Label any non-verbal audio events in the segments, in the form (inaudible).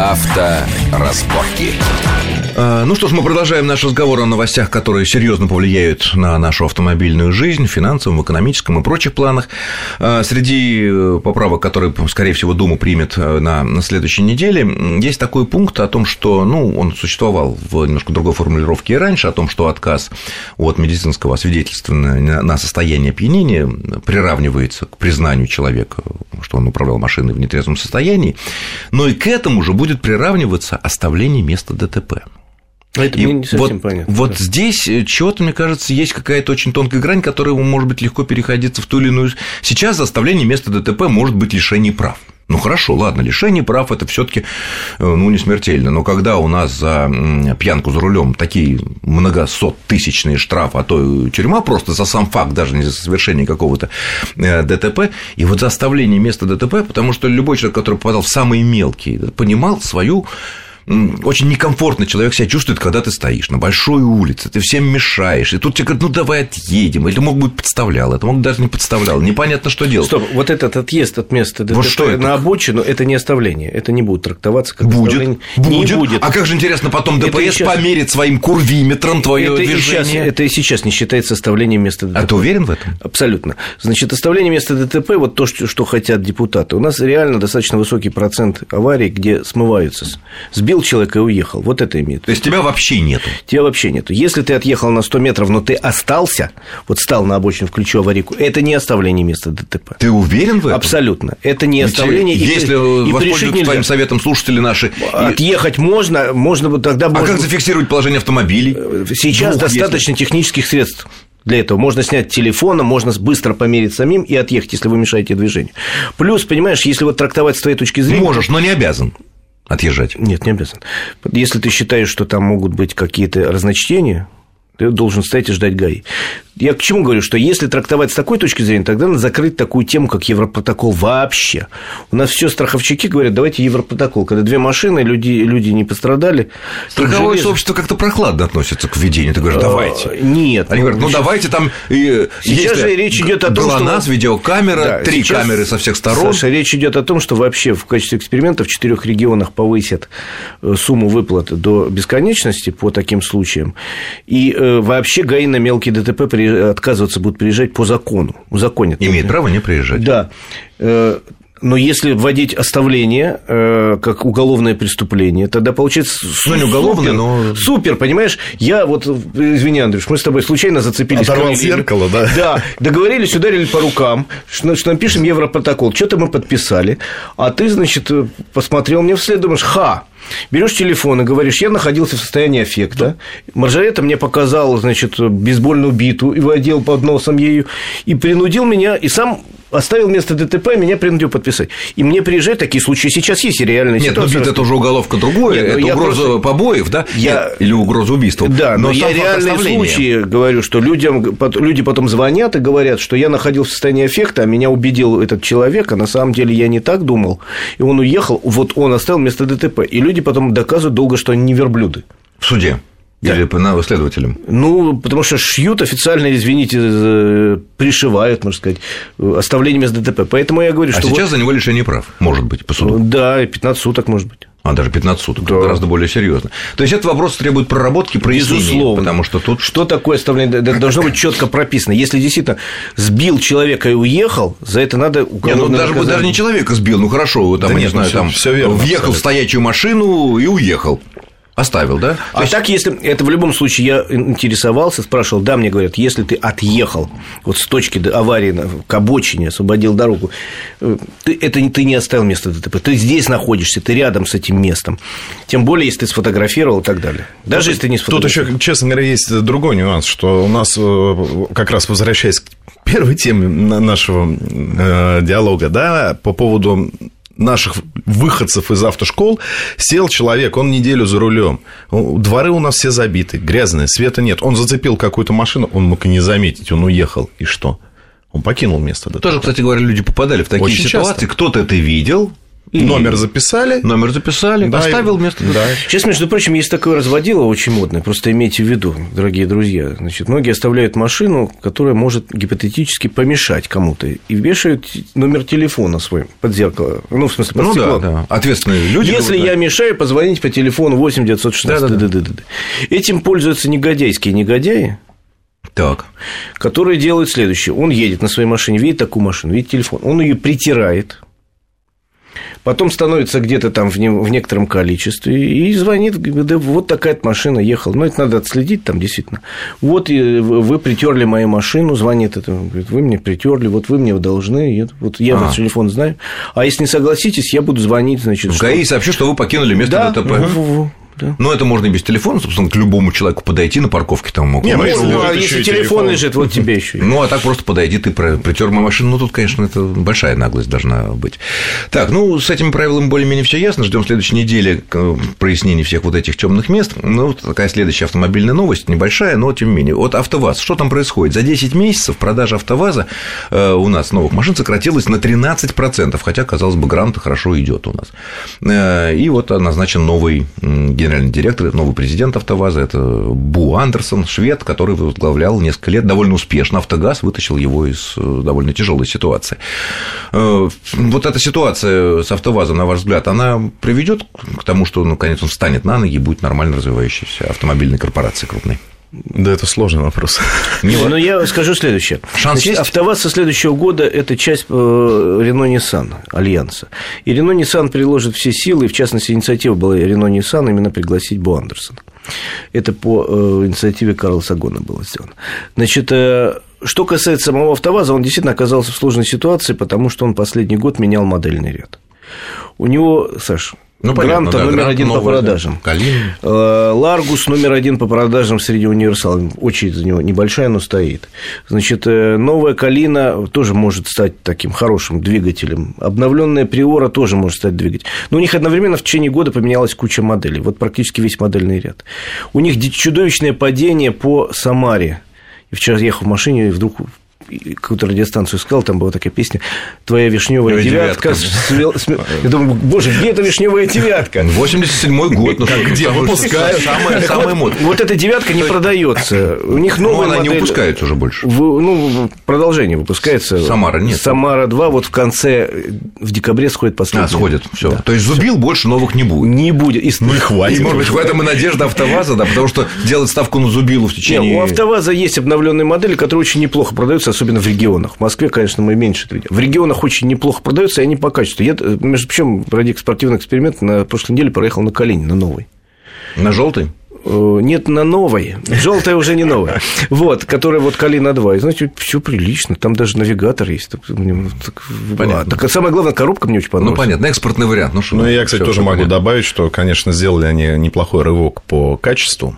Авторазборки. А, Ну что ж, мы продолжаем наш разговор о новостях, которые серьезно повлияют на нашу автомобильную жизнь, финансовом, экономическом и прочих планах. А, Среди э, поправок, которые, скорее всего, Дума примет э, на, следующей неделе, есть такой пункт о том, что, ну, он существовал в немножко другой формулировке и раньше, о том, что отказ от медицинского освидетельствования на- на состояние опьянения приравнивается к признанию человека, что он управлял машиной в нетрезвом состоянии, но и к этому же будет приравниваться оставление места ДТП. А Это И мне не совсем вот, понятно. вот здесь чего-то, мне кажется, есть какая-то очень тонкая грань, которая может быть легко переходиться в ту или иную. Сейчас за оставление места ДТП может быть лишение прав. Ну хорошо, ладно, лишение прав это все-таки ну, не смертельно. Но когда у нас за пьянку за рулем такие многосоттысячные штрафы, а то и тюрьма просто за сам факт, даже не за совершение какого-то э, ДТП, и вот за оставление места ДТП, потому что любой человек, который попадал в самые мелкие, понимал свою очень некомфортно человек себя чувствует, когда ты стоишь на большой улице, ты всем мешаешь, и тут тебе говорят, ну давай отъедем, или мог быть подставлял, это мог даже не подставлял, непонятно, что делать. Стоп, вот этот отъезд от места ДТП Вот что это? на обочину это не оставление, это не будет трактоваться как Будет, оставление. будет. Не будет. А как же интересно, потом ДПС и щас- померит своим курвиметром твое это, и движение. сейчас, это и сейчас не считается оставлением места ДТП. А ты уверен в этом? Абсолютно. Значит, оставление места ДТП, вот то, что хотят депутаты. У нас реально достаточно высокий процент аварий, где смываются. Сбил человека и уехал. Вот это имеет. То есть тебя вообще нету. Тебя вообще нету. Если ты отъехал на 100 метров, но ты остался, вот стал на обочине, включил аварийку, это не оставление места ДТП. Ты уверен в этом? Абсолютно. Это не Ведь, оставление. и- Если и воспользоваться нельзя. твоим советом слушатели наши. и- Отъехать можно, можно бы тогда... А можно- как зафиксировать положение автомобилей? Сейчас Двух, если. достаточно технических средств для этого. Можно снять телефоном, можно быстро померить самим и отъехать, если вы мешаете движению. Плюс, понимаешь, если вот трактовать с твоей точки зрения... Можешь, но не обязан отъезжать. Нет, не обязан. Если ты считаешь, что там могут быть какие-то разночтения, ты должен стоять и ждать ГАИ. Я к чему говорю, что если трактовать с такой точки зрения, тогда надо закрыть такую тему, как Европротокол вообще. У нас все страховщики говорят, давайте Европротокол. Когда две машины, люди, люди не пострадали. Страховое сообщество как-то прохладно относится к введению. Ты говоришь, давайте. Э, Нет. Они говорят, ну сейчас- давайте там... и, Сейчас же речь идет о том, что- ГЛОНАСС, видеокамера, Да, три сейчас, камеры со всех сторон. Саша, речь идет о том, что вообще в качестве эксперимента в четырех регионах повысят э, сумму выплаты до бесконечности по таким случаям. И э, вообще ГАИ на мелкие ДТП при- отказываться будут приезжать по закону. В законе. Имеет право не приезжать. Да. Э, Но если вводить оставление э, как уголовное преступление, тогда получается Ну, не уголовное, супер, но- супер, понимаешь? Я вот, извини, Андрюш, мы с тобой случайно зацепились. Оторвал зеркало, да? Да, договорились, ударили по рукам, что, что напишем Европротокол. Что-то мы подписали, а ты, значит, посмотрел мне вслед, думаешь, ха, Берешь телефон и говоришь, я находился в состоянии аффекта. Маржарета мне показал, значит, бейсбольную биту и водил под носом ею, и принудил меня, и сам оставил место ДТП, меня принудил подписать. И мне приезжать, такие случаи сейчас есть, и реальные Нет, ну ситуации. бит это уже уголовка другое, Нет, ну, это я угроза просто- побоев, да? Я- Нет, Или угроза убийства. Да, но, я сам факт реальные случаи говорю, что людям, люди потом звонят и говорят, что я находился в состоянии эффекта, а меня убедил этот человек, а на самом деле я не так думал, и он уехал, вот он оставил место ДТП. И люди потом доказывают долго, что они не верблюды. В суде. Да. Или по на- следователям. Ну, потому что шьют официально, извините, э, пришивают, можно сказать, оставление места ДТП. Поэтому я говорю, А что сейчас вот- за него лишение прав, может быть, по суду. Да, и 15 суток, может быть. А, даже 15 суток. Да. Гораздо более серьезно. То есть, этот вопрос требует проработки, прояснения. Безусловно. Потому что тут Что такое оставление? Это должно быть четко прописано. Если действительно сбил человека и уехал, за это надо Не, ну, уголовное даже, наказание. даже не человека сбил, ну хорошо, там, Да я не нет, ну, знаю, там всё верно, въехал в абсолютно. стоячую машину и уехал. Оставил, да? То А есть- так, если это в любом случае я интересовался, спрашивал, да, мне говорят, если ты отъехал вот с точки до аварии к обочине, освободил дорогу, э, ты, это ты не оставил место ДТП, ты здесь находишься, ты рядом с этим местом. Тем более, если ты сфотографировал и так далее. Даже если ты не Тут сфотографировал. еще, честно говоря, есть другой нюанс, что у нас, э, как раз возвращаясь к первой теме на- нашего э, диалога, да, по поводу наших выходцев из автошкол, сел человек, он неделю за рулем. Дворы у нас все забиты, грязные, света нет. Он зацепил какую-то машину, он мог и не заметить, он уехал. И что? Он покинул место. Тоже, кстати говоря, люди попадали в такие Очень ситуации. часто. Кто-то это видел, И номер записали. Номер записали, да, оставил место. Да. Сейчас, между прочим, есть такое разводило очень модное, просто имейте в виду, дорогие друзья. Значит, многие оставляют машину, которая может гипотетически помешать кому-то, и вешают номер телефона свой под зеркало. Ну, в смысле, под ну, стекло. Да, да. Ответственные люди. Если говорят, я мешаю, позвоните по телефону 8 916. Да, да, да. Да, да. Этим пользуются негодяйские негодяи, так. которые делают следующее. Он едет на своей машине, видит такую машину, видит телефон, он ее притирает, потом становится где-то там в, не, в некотором количестве и звонит, да вот такая машина ехала. Ну, это надо отследить там действительно. Вот вы притерли мою машину, звонит это, говорит, вы мне притерли, вот вы мне должны, вот я а. ваш телефон знаю. А если не согласитесь, я буду звонить, значит. В ГАИ сообщу, что вы покинули место да, ДТП. Угу. Да. Но это можно и без телефона, собственно, к любому человеку подойти на парковке там мог. Не, ну, ну, а если телефон, телефон лежит, вот тебе еще. Ну, а так просто подойди, ты притер мою машину. Ну, тут, конечно, это большая наглость должна быть. Так, ну, с этими правилами более-менее все ясно. Ждем следующей недели прояснений всех вот этих темных мест. Ну, такая следующая автомобильная новость, небольшая, но тем не менее. Вот АвтоВАЗ, что там происходит? За 10 месяцев продажа АвтоВАЗа э, у нас новых машин сократилась на 13%, хотя, казалось бы, грант хорошо идет у нас. Э, и вот назначен новый генеральный директор, новый президент АвтоВАЗа, это Бу Андерсон, швед, который возглавлял несколько лет довольно успешно АвтоГАЗ, вытащил его из э, довольно тяжелой ситуации. Э, вот эта ситуация с АвтоВАЗом, на ваш взгляд, она приведет к тому, что, наконец, он встанет на ноги и будет нормально развивающейся автомобильной корпорацией крупной? Да, это сложный вопрос. (laughs) Но я скажу следующее. Шанс Значит, есть? АвтоВАЗ со следующего года – это часть Рено Nissan Альянса. И Рено Nissan приложит все силы, в частности, инициатива была Рено Nissan именно пригласить Бо Андерсона. Это по э, инициативе Карла Сагона было сделано. Значит, э, что касается самого АвтоВАЗа, он действительно оказался в сложной ситуации, потому что он последний год менял модельный ряд. У него, Саш, ну, Гранта да, номер Грант один новый, по продажам. Калин. Э, Ларгус номер один по продажам среди универсалов. Очередь за него небольшая, но стоит. Значит, э, новая Калина тоже может стать таким хорошим двигателем. Обновленная Приора тоже может стать двигателем. Но у них одновременно в течение года поменялась куча моделей. Вот практически весь модельный ряд. У них чудовищное падение по Самаре. И вчера ехал в машине, и вдруг какую-то радиостанцию сказал, там была такая песня «Твоя вишневая девятка». девятка. Я думаю, боже, где эта вишневая девятка? 87-й год. Ну, как, где выпускают? Самая, самая мод. Вот эта девятка не продается. У них ну, новая она модель... не выпускается уже больше. Ну, продолжение выпускается. Самара нет. Самара 2 вот в конце, в декабре сходит последний. А, сходит, все. То есть зубил больше новых не будет. Не будет. И... Ну и хватит. И, может быть, в этом и надежда АвтоВАЗа, да, потому что делать ставку на зубилу в течение... Нет, у АвтоВАЗа есть обновленные модели, которые очень неплохо продаются, особенно в регионах. В Москве, конечно, мы меньше это видим. В регионах очень неплохо продаются, и они по качеству. Я, между прочим, ради спортивный эксперимент на прошлой неделе проехал на Калине, на новый. На желтый? Э, нет, на новой. Желтая уже не новая. (laughs) Вот, которая вот Калина 2. И, знаете, все прилично. Там даже навигатор есть. Понятно. А, так, самое главное, коробка мне очень понравилась. Ну, понятно, экспортный вариант. Ну, что, ну, я, кстати, тоже могу понятно. добавить, что, конечно, сделали они неплохой рывок по качеству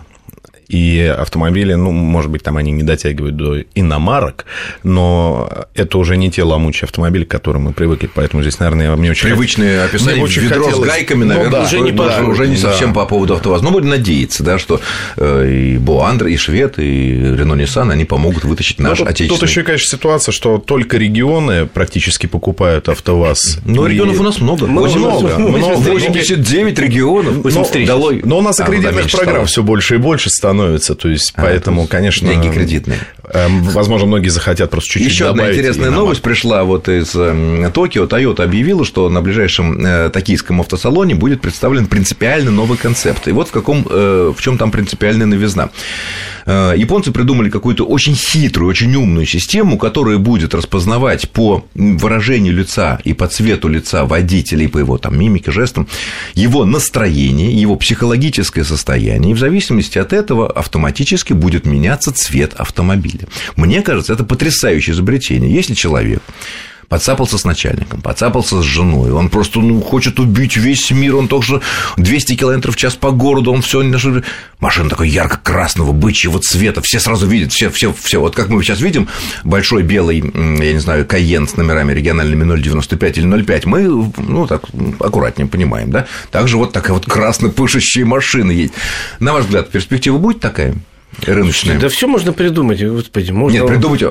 и автомобили, ну, может быть, там они не дотягивают до иномарок, но это уже не те ломучие автомобили, к которым мы привыкли, поэтому здесь, наверное, мне очень Привычные описания, мне очень ведро хотелось... с гайками, наверное, ну, да, уже, не, да, по... уже не совсем да. по поводу АвтоВАЗа. Но будем надеяться, да, что э, и Боандр, и Швед, и Рено Nissan, они помогут вытащить наш ну, тут, отечественный. Тут еще, конечно, ситуация, что только регионы практически покупают АвтоВАЗ. Но и... регионов у нас много. Много. много. 89 регионов. 83. Но, но у нас и а, кредитных программ все больше и больше становится, то есть Поэтому, конечно... Деньги кредитные. Эм, возможно, многие захотят просто чуть-чуть Еще одна интересная новость пришла вот из эм, Токио. Toyota объявила, что на ближайшем э, токийском автосалоне будет представлен принципиально новый концепт. И вот в каком, э, в чем там принципиальная новизна. Э, японцы придумали какую-то очень хитрую, очень умную систему, которая будет распознавать по выражению лица и по цвету лица водителя, и по его там мимике, жестам, его настроение, его психологическое состояние, и в зависимости от этого автоматически будет меняться цвет автомобиля. Мне кажется, это потрясающее изобретение. Если человек подцапался с начальником, подцапался с женой, он просто ну, хочет убить весь мир, он только что 200 километров в час по городу, он все машина такой ярко-красного бычьего цвета, все сразу видят, все, все, все, вот как мы сейчас видим, большой белый, я не знаю, Каен с номерами региональными 095 или 05, мы, ну, так, аккуратнее понимаем, да, также вот такая вот красно-пышущая машина есть. На ваш взгляд, перспектива будет такая? Рыночные. Да все можно придумать, господи. Можно... Нет, придумать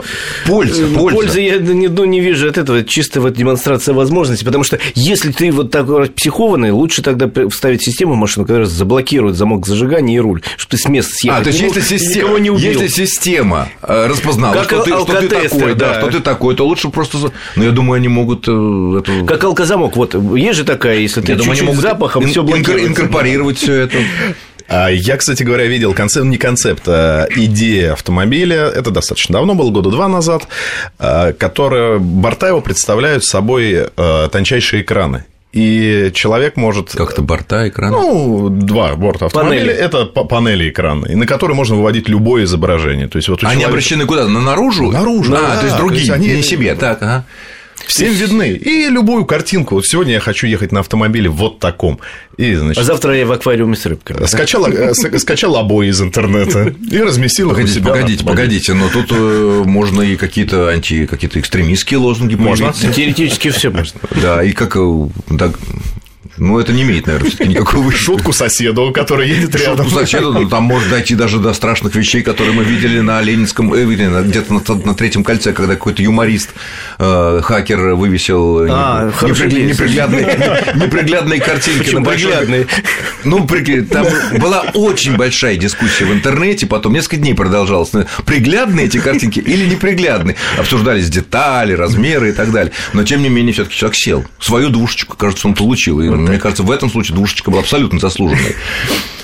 польза, Ну, польза. Пользы я не, ну, не вижу от этого, чисто вот демонстрация возможностей, потому что если ты вот такой психованный, лучше тогда вставить систему в машину, которая заблокирует замок зажигания и руль, чтобы ты с места съехать А, то есть, если система, не убил. если система э, распознала, Как что ты, что ты такой, да. да. что ты такой, то лучше просто... Но я думаю, они могут... э, эту- Как алкозамок, вот, есть же такая, если ты чуть-чуть запахом, все блокируется. инкорпорировать все это. А Я, кстати говоря, видел концепт, не концепт, а идея автомобиля, это достаточно давно было, года два назад, а, которая, борта его представляют собой а, тончайшие экраны. И человек может... Как-то борта, экраны. Ну, два борта автомобиля Панели. это па- панели экрана, и на которые можно выводить любое изображение. То есть, вот у Они человека- обращены куда? На наружу? Наружу, А, да, то есть то другие, есть они- не себе. Так, ага. Всем видны. И любую картинку. Вот сегодня я хочу ехать на автомобиле вот таком. И, значит, А завтра я в аквариуме с рыбками. да? скачал, э, скачал обои из интернета и разместил их у Погодите, себя погодите, погодите, но тут э, можно и какие-то анти, какие-то экстремистские лозунги Можно. Теоретически все можно. Да, и как... э, ну, это не имеет, наверное, все-таки никакого (laughs) Шутку соседу, который едет рядом. Шутку соседу, ну, там может дойти даже до страшных вещей, которые мы видели на Ленинском, э, где-то на, на третьем кольце, когда какой-то юморист, э, хакер вывесил А, непригля- идея. неприглядные, (laughs) неприглядные картинки Почему на приглядные? (laughs) Ну, там была очень большая дискуссия в интернете, потом несколько дней продолжалась. Приглядные эти картинки или неприглядные? Обсуждались детали, размеры и так далее. Но, тем не менее, все таки человек сел. Свою двушечку, кажется, он получил. И, мне кажется, в этом случае двушечка была абсолютно заслуженной.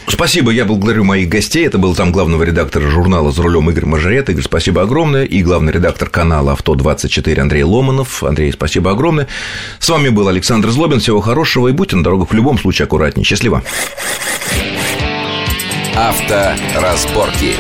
Спасибо, я благодарю моих гостей. Это был там главного редактора журнала «За рулем» Игорь Мажорет. Игорь, спасибо огромное. И главный редактор канала «Авто-24» Андрей Ломанов. Андрей, спасибо огромное. С вами был Александр Злобин. Всего хорошего и будьте на дорогах в любом случае аккуратнее. Счастливо. Авторазборки.